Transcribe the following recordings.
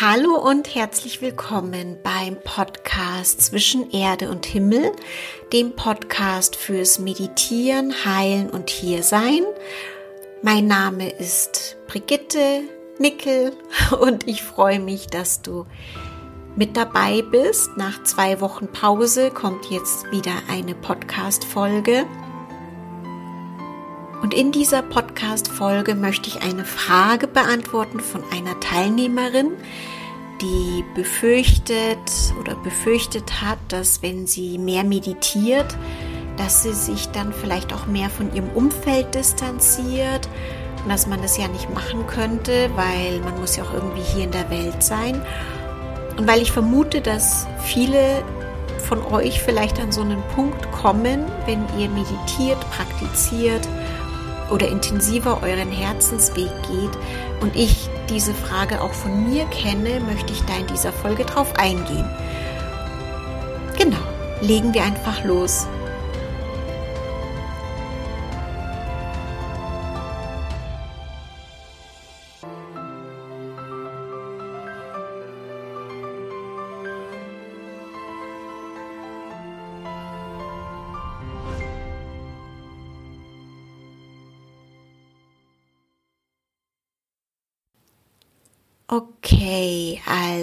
Hallo und herzlich willkommen beim Podcast Zwischen Erde und Himmel, dem Podcast fürs Meditieren, Heilen und Hiersein. Mein Name ist Brigitte Nickel und ich freue mich, dass du mit dabei bist. Nach zwei Wochen Pause kommt jetzt wieder eine Podcast-Folge. Und in dieser Podcast-Folge möchte ich eine Frage beantworten von einer Teilnehmerin, die befürchtet oder befürchtet hat, dass wenn sie mehr meditiert, dass sie sich dann vielleicht auch mehr von ihrem Umfeld distanziert und dass man das ja nicht machen könnte, weil man muss ja auch irgendwie hier in der Welt sein. Und weil ich vermute, dass viele von euch vielleicht an so einen Punkt kommen, wenn ihr meditiert, praktiziert, oder intensiver euren Herzensweg geht und ich diese Frage auch von mir kenne, möchte ich da in dieser Folge drauf eingehen. Genau, legen wir einfach los.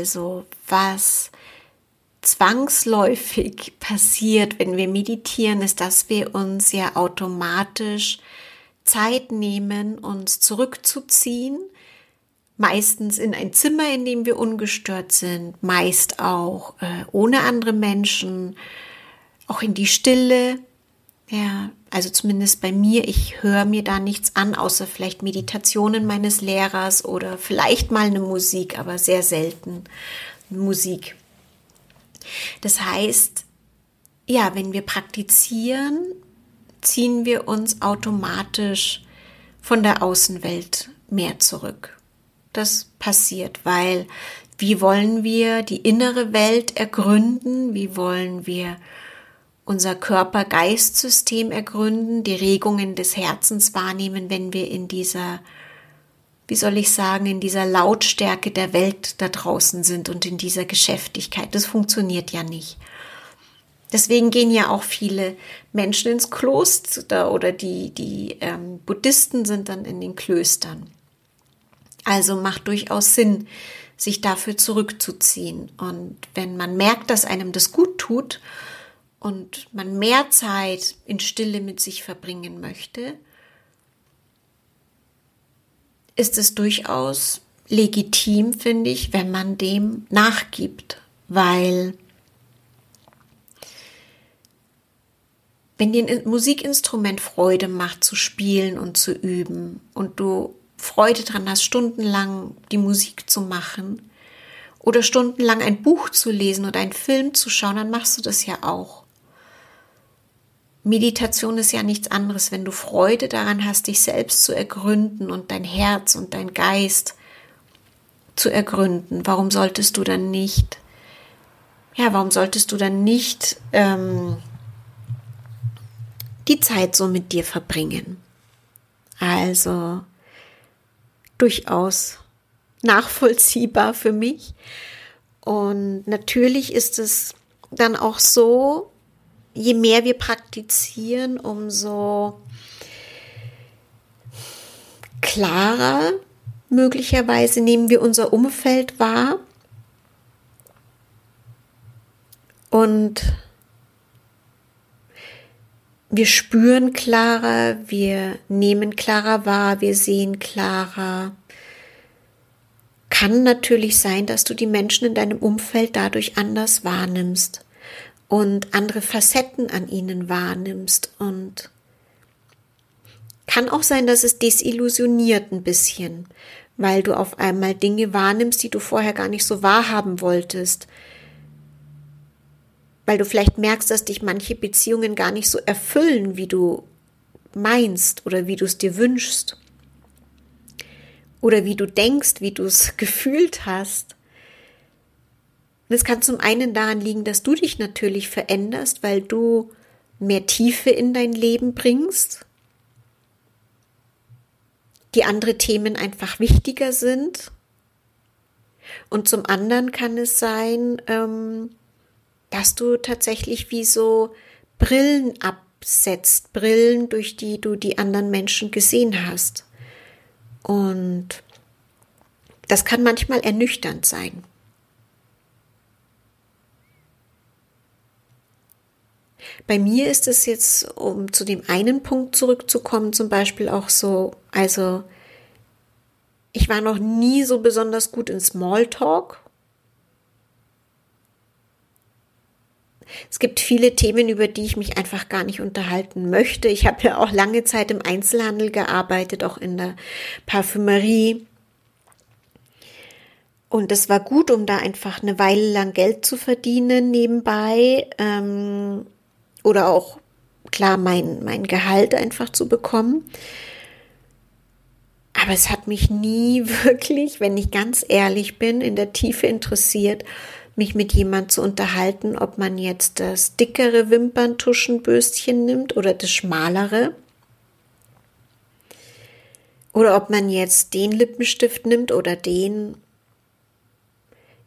Also was zwangsläufig passiert, wenn wir meditieren, ist, dass wir uns ja automatisch Zeit nehmen, uns zurückzuziehen, meistens in ein Zimmer, in dem wir ungestört sind, meist auch äh, ohne andere Menschen, auch in die Stille, ja, also zumindest bei mir, ich höre mir da nichts an, außer vielleicht Meditationen meines Lehrers oder vielleicht mal eine Musik, aber sehr selten Musik. Das heißt, ja, wenn wir praktizieren, ziehen wir uns automatisch von der Außenwelt mehr zurück. Das passiert, weil wie wollen wir die innere Welt ergründen? Wie wollen wir unser Körper-Geist-System ergründen, die Regungen des Herzens wahrnehmen, wenn wir in dieser, wie soll ich sagen, in dieser Lautstärke der Welt da draußen sind und in dieser Geschäftigkeit. Das funktioniert ja nicht. Deswegen gehen ja auch viele Menschen ins Kloster oder die, die ähm, Buddhisten sind dann in den Klöstern. Also macht durchaus Sinn, sich dafür zurückzuziehen. Und wenn man merkt, dass einem das gut tut und man mehr Zeit in Stille mit sich verbringen möchte, ist es durchaus legitim, finde ich, wenn man dem nachgibt, weil wenn dir ein Musikinstrument Freude macht zu spielen und zu üben und du Freude dran hast, stundenlang die Musik zu machen oder stundenlang ein Buch zu lesen oder einen Film zu schauen, dann machst du das ja auch. Meditation ist ja nichts anderes, wenn du Freude daran hast, dich selbst zu ergründen und dein Herz und dein Geist zu ergründen. Warum solltest du dann nicht, ja, warum solltest du dann nicht ähm, die Zeit so mit dir verbringen? Also durchaus nachvollziehbar für mich. Und natürlich ist es dann auch so, je mehr wir praktizieren, umso klarer möglicherweise nehmen wir unser Umfeld wahr und wir spüren klarer, wir nehmen klarer wahr, wir sehen klarer. Kann natürlich sein, dass du die Menschen in deinem Umfeld dadurch anders wahrnimmst und andere Facetten an ihnen wahrnimmst und kann auch sein, dass es desillusioniert ein bisschen, weil du auf einmal Dinge wahrnimmst, die du vorher gar nicht so wahrhaben wolltest. Weil du vielleicht merkst, dass dich manche Beziehungen gar nicht so erfüllen, wie du meinst oder wie du es dir wünschst. Oder wie du denkst, wie du es gefühlt hast. Und es kann zum einen daran liegen, dass du dich natürlich veränderst, weil du mehr Tiefe in dein Leben bringst, die andere Themen einfach wichtiger sind. Und zum anderen kann es sein, ähm, dass du tatsächlich wie so Brillen absetzt, Brillen, durch die du die anderen Menschen gesehen hast. Und das kann manchmal ernüchternd sein. Bei mir ist es jetzt, um zu dem einen Punkt zurückzukommen, zum Beispiel auch so, also ich war noch nie so besonders gut in Smalltalk. Es gibt viele Themen, über die ich mich einfach gar nicht unterhalten möchte. Ich habe ja auch lange Zeit im Einzelhandel gearbeitet, auch in der Parfümerie. Und es war gut, um da einfach eine Weile lang Geld zu verdienen nebenbei. Ähm, oder auch klar mein, mein Gehalt einfach zu bekommen. Aber es hat mich nie wirklich, wenn ich ganz ehrlich bin, in der Tiefe interessiert, mich mit jemand zu unterhalten, ob man jetzt das dickere Wimperntuschenbürstchen nimmt oder das schmalere. Oder ob man jetzt den Lippenstift nimmt oder den.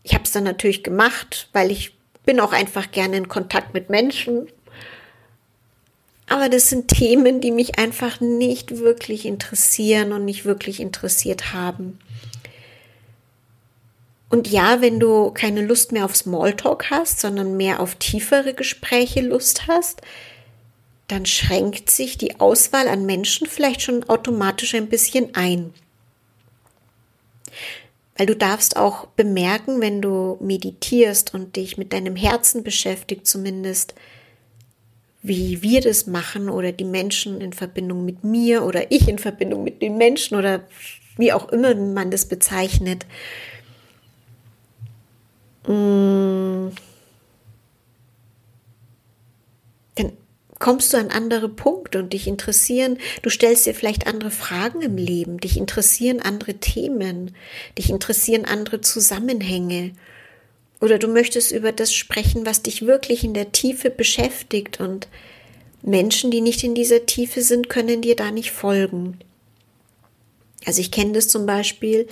Ich habe es dann natürlich gemacht, weil ich bin auch einfach gerne in Kontakt mit Menschen aber das sind Themen, die mich einfach nicht wirklich interessieren und nicht wirklich interessiert haben. Und ja, wenn du keine Lust mehr auf Smalltalk hast, sondern mehr auf tiefere Gespräche Lust hast, dann schränkt sich die Auswahl an Menschen vielleicht schon automatisch ein bisschen ein. Weil du darfst auch bemerken, wenn du meditierst und dich mit deinem Herzen beschäftigt zumindest, wie wir das machen oder die Menschen in Verbindung mit mir oder ich in Verbindung mit den Menschen oder wie auch immer man das bezeichnet. Mm. Dann kommst du an andere Punkte und dich interessieren, du stellst dir vielleicht andere Fragen im Leben, dich interessieren andere Themen, dich interessieren andere Zusammenhänge. Oder du möchtest über das sprechen, was dich wirklich in der Tiefe beschäftigt und Menschen, die nicht in dieser Tiefe sind, können dir da nicht folgen. Also ich kenne das zum Beispiel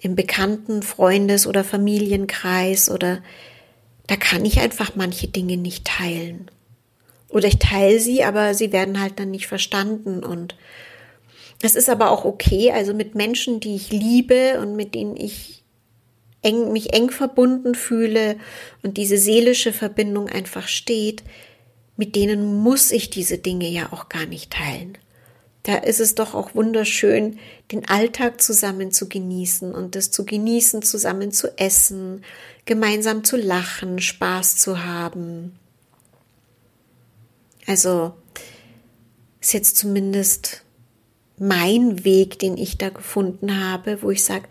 im bekannten Freundes- oder Familienkreis oder da kann ich einfach manche Dinge nicht teilen. Oder ich teile sie, aber sie werden halt dann nicht verstanden und es ist aber auch okay, also mit Menschen, die ich liebe und mit denen ich eng, mich eng verbunden fühle und diese seelische Verbindung einfach steht, mit denen muss ich diese Dinge ja auch gar nicht teilen. Da ist es doch auch wunderschön, den Alltag zusammen zu genießen und das zu genießen, zusammen zu essen, gemeinsam zu lachen, Spaß zu haben. Also ist jetzt zumindest mein Weg, den ich da gefunden habe, wo ich sage,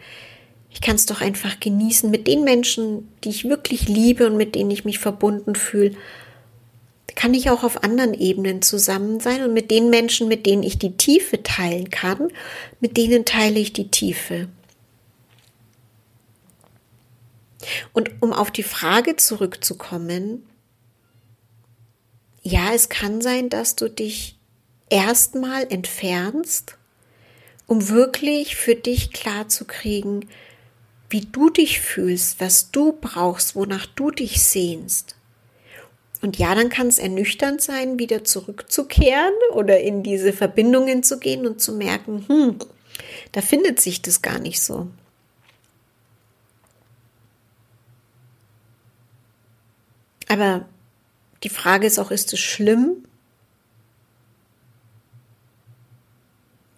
ich kann es doch einfach genießen mit den Menschen, die ich wirklich liebe und mit denen ich mich verbunden fühle. Kann ich auch auf anderen Ebenen zusammen sein und mit den Menschen, mit denen ich die Tiefe teilen kann, mit denen teile ich die Tiefe. Und um auf die Frage zurückzukommen, ja, es kann sein, dass du dich erstmal entfernst, um wirklich für dich klar zu kriegen, wie du dich fühlst, was du brauchst, wonach du dich sehnst. Und ja, dann kann es ernüchternd sein, wieder zurückzukehren oder in diese Verbindungen zu gehen und zu merken, hm, da findet sich das gar nicht so. Aber die Frage ist auch, ist es schlimm?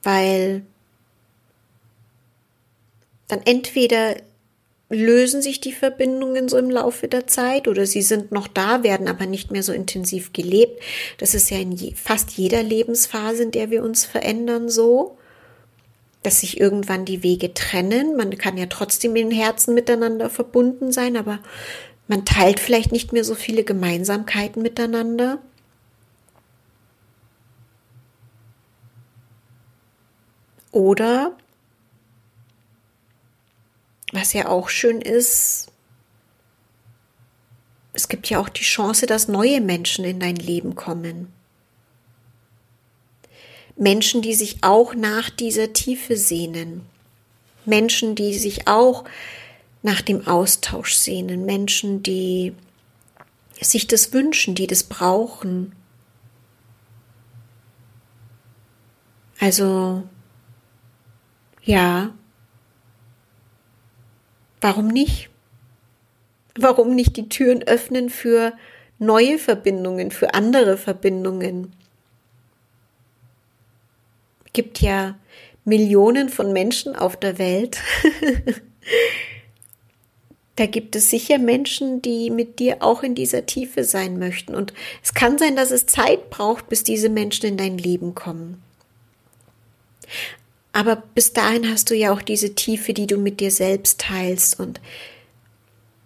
Weil dann entweder lösen sich die Verbindungen so im Laufe der Zeit oder sie sind noch da, werden aber nicht mehr so intensiv gelebt. Das ist ja in je, fast jeder Lebensphase, in der wir uns verändern, so, dass sich irgendwann die Wege trennen. Man kann ja trotzdem in den Herzen miteinander verbunden sein, aber man teilt vielleicht nicht mehr so viele Gemeinsamkeiten miteinander. Oder was ja auch schön ist, es gibt ja auch die Chance, dass neue Menschen in dein Leben kommen. Menschen, die sich auch nach dieser Tiefe sehnen. Menschen, die sich auch nach dem Austausch sehnen, Menschen, die sich das wünschen, die das brauchen. Also, ja, warum nicht? Warum nicht die Türen öffnen für neue Verbindungen, für andere Verbindungen? Gibt ja Millionen von Menschen auf der Welt. da gibt es sicher Menschen, die mit dir auch in dieser Tiefe sein möchten. Und es kann sein, dass es Zeit braucht, bis diese Menschen in dein Leben kommen. Aber bis dahin hast du ja auch diese Tiefe, die du mit dir selbst teilst. Und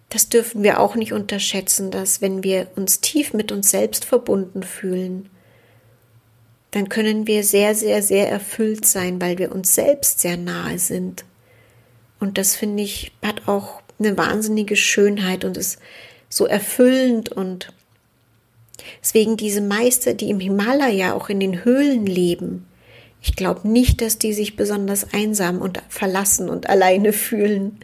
das dürfen wir auch nicht unterschätzen, dass wenn wir uns tief mit uns selbst verbunden fühlen, dann können wir sehr, sehr, sehr erfüllt sein, weil wir uns selbst sehr nahe sind. Und das finde ich hat auch eine wahnsinnige Schönheit und ist so erfüllend und deswegen diese Meister, die im Himalaya auch in den Höhlen leben, ich glaube nicht, dass die sich besonders einsam und verlassen und alleine fühlen.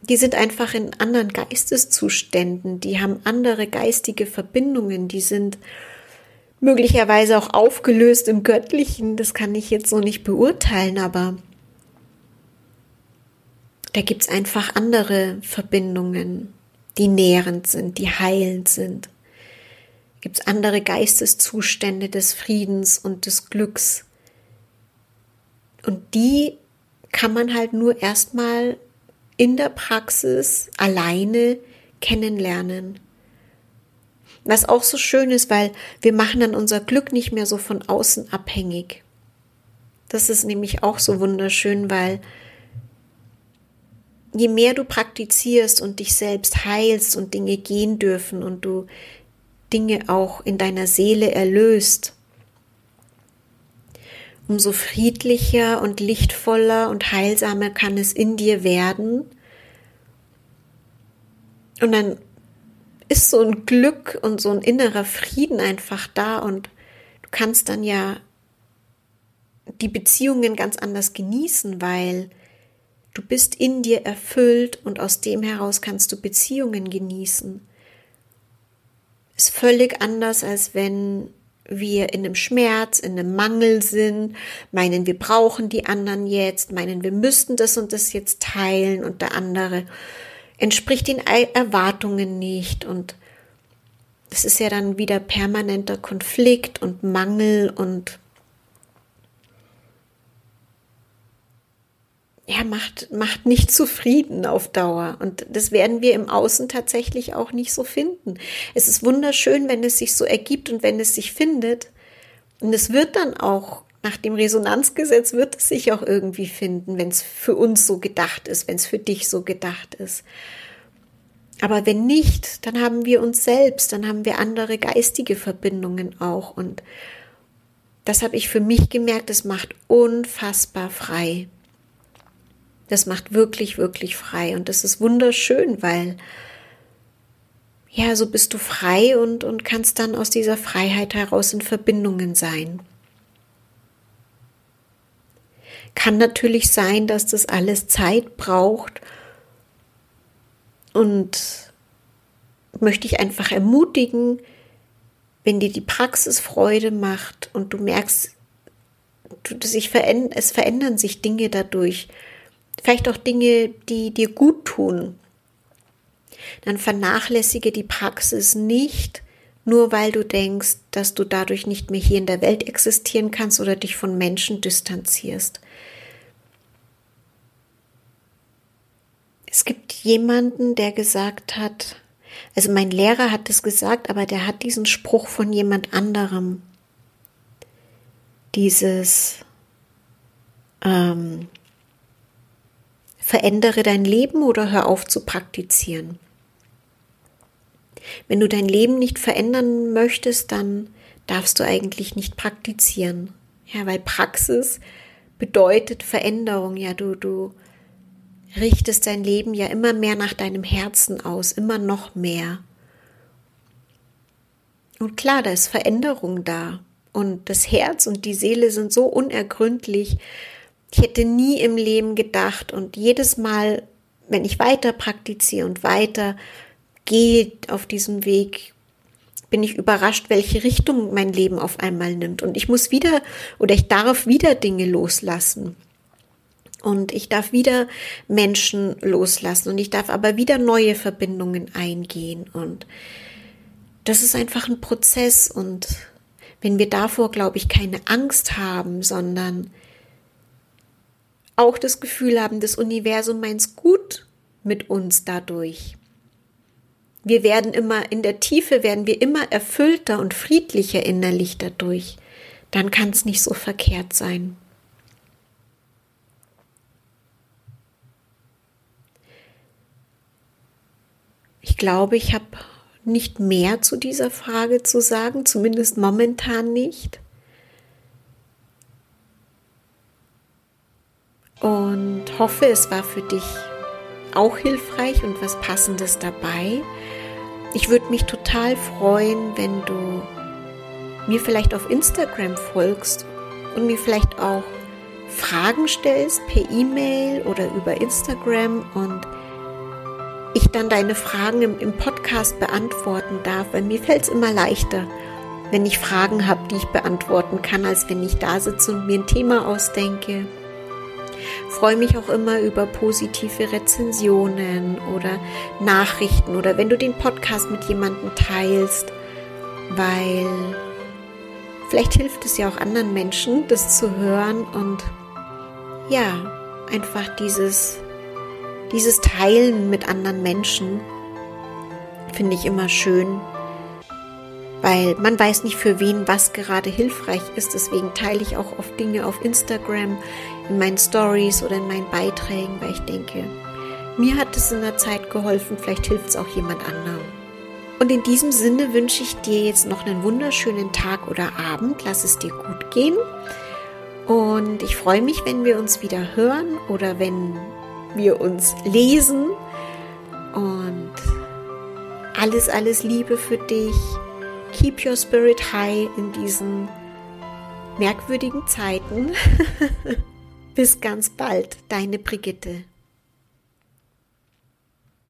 Die sind einfach in anderen Geisteszuständen, die haben andere geistige Verbindungen, die sind möglicherweise auch aufgelöst im Göttlichen, das kann ich jetzt so nicht beurteilen, aber da gibt es einfach andere Verbindungen, die nährend sind, die heilend sind. Gibt es andere Geisteszustände des Friedens und des Glücks. Und die kann man halt nur erstmal in der Praxis alleine kennenlernen. Was auch so schön ist, weil wir machen dann unser Glück nicht mehr so von außen abhängig. Das ist nämlich auch so wunderschön, weil je mehr du praktizierst und dich selbst heilst und Dinge gehen dürfen und du Dinge auch in deiner Seele erlöst, umso friedlicher und lichtvoller und heilsamer kann es in dir werden. Und dann ist so ein Glück und so ein innerer Frieden einfach da und du kannst dann ja die Beziehungen ganz anders genießen, weil Du bist in dir erfüllt und aus dem heraus kannst du Beziehungen genießen. Ist völlig anders, als wenn wir in einem Schmerz, in einem Mangel sind, meinen, wir brauchen die anderen jetzt, meinen, wir müssten das und das jetzt teilen und der andere entspricht den Erwartungen nicht. Und das ist ja dann wieder permanenter Konflikt und Mangel und ja, macht, macht nicht zufrieden auf Dauer. Und das werden wir im Außen tatsächlich auch nicht so finden. Es ist wunderschön, wenn es sich so ergibt und wenn es sich findet. Und es wird dann auch, nach dem Resonanzgesetz wird es sich auch irgendwie finden, wenn es für uns so gedacht ist, wenn es für dich so gedacht ist. Aber wenn nicht, dann haben wir uns selbst, dann haben wir andere geistige Verbindungen auch. Und das habe ich für mich gemerkt, es macht unfassbar frei. Das macht wirklich, wirklich frei. Und das ist wunderschön, weil ja, so bist du frei und, und kannst dann aus dieser Freiheit heraus in Verbindungen sein. Kann natürlich sein, dass das alles Zeit braucht und möchte ich einfach ermutigen, wenn dir die Praxis Freude macht und du merkst, du, sich verändern, es verändern sich Dinge dadurch, vielleicht auch Dinge, die dir gut tun, dann vernachlässige die Praxis nicht, nur weil du denkst, dass du dadurch nicht mehr hier in der Welt existieren kannst oder dich von Menschen distanzierst. Es gibt jemanden, der gesagt hat, also mein Lehrer hat es gesagt, aber der hat diesen Spruch von jemand anderem. Dieses, ähm, Verändere dein Leben oder hör auf zu praktizieren. Wenn du dein Leben nicht verändern möchtest, dann darfst du eigentlich nicht praktizieren. Ja, weil Praxis bedeutet Veränderung. Ja, du, du richtest dein Leben ja immer mehr nach deinem Herzen aus, immer noch mehr. Und klar, da ist Veränderung da. Und das Herz und die Seele sind so unergründlich, ich hätte nie im Leben gedacht und jedes Mal, wenn ich weiter praktiziere und weiter gehe auf diesem Weg, bin ich überrascht, welche Richtung mein Leben auf einmal nimmt. Und ich muss wieder oder ich darf wieder Dinge loslassen. Und ich darf wieder Menschen loslassen und ich darf aber wieder neue Verbindungen eingehen. Und das ist einfach ein Prozess. Und wenn wir davor, glaube ich, keine Angst haben, sondern auch das Gefühl haben, das Universum meint gut mit uns dadurch. Wir werden immer, in der Tiefe werden wir immer erfüllter und friedlicher innerlich dadurch. Dann kann es nicht so verkehrt sein. Ich glaube, ich habe nicht mehr zu dieser Frage zu sagen, zumindest momentan nicht. Und hoffe, es war für dich auch hilfreich und was Passendes dabei. Ich würde mich total freuen, wenn du mir vielleicht auf Instagram folgst und mir vielleicht auch Fragen stellst per E-Mail oder über Instagram und ich dann deine Fragen im, im Podcast beantworten darf, weil mir fällt es immer leichter, wenn ich Fragen habe, die ich beantworten kann, als wenn ich da sitze und mir ein Thema ausdenke. Freue mich auch immer über positive Rezensionen oder Nachrichten oder wenn du den Podcast mit jemandem teilst, weil vielleicht hilft es ja auch anderen Menschen, das zu hören und ja, einfach dieses dieses Teilen mit anderen Menschen finde ich immer schön, weil man weiß nicht für wen was gerade hilfreich ist. Deswegen teile ich auch oft Dinge auf Instagram, in meinen Stories oder in meinen Beiträgen, weil ich denke, mir hat es in der Zeit geholfen, vielleicht hilft es auch jemand anderem. Und in diesem Sinne wünsche ich dir jetzt noch einen wunderschönen Tag oder Abend. Lass es dir gut gehen. Und ich freue mich, wenn wir uns wieder hören oder wenn wir uns lesen. Und alles, alles Liebe für dich. Keep your spirit high in diesen merkwürdigen Zeiten. Bis ganz bald, deine Brigitte.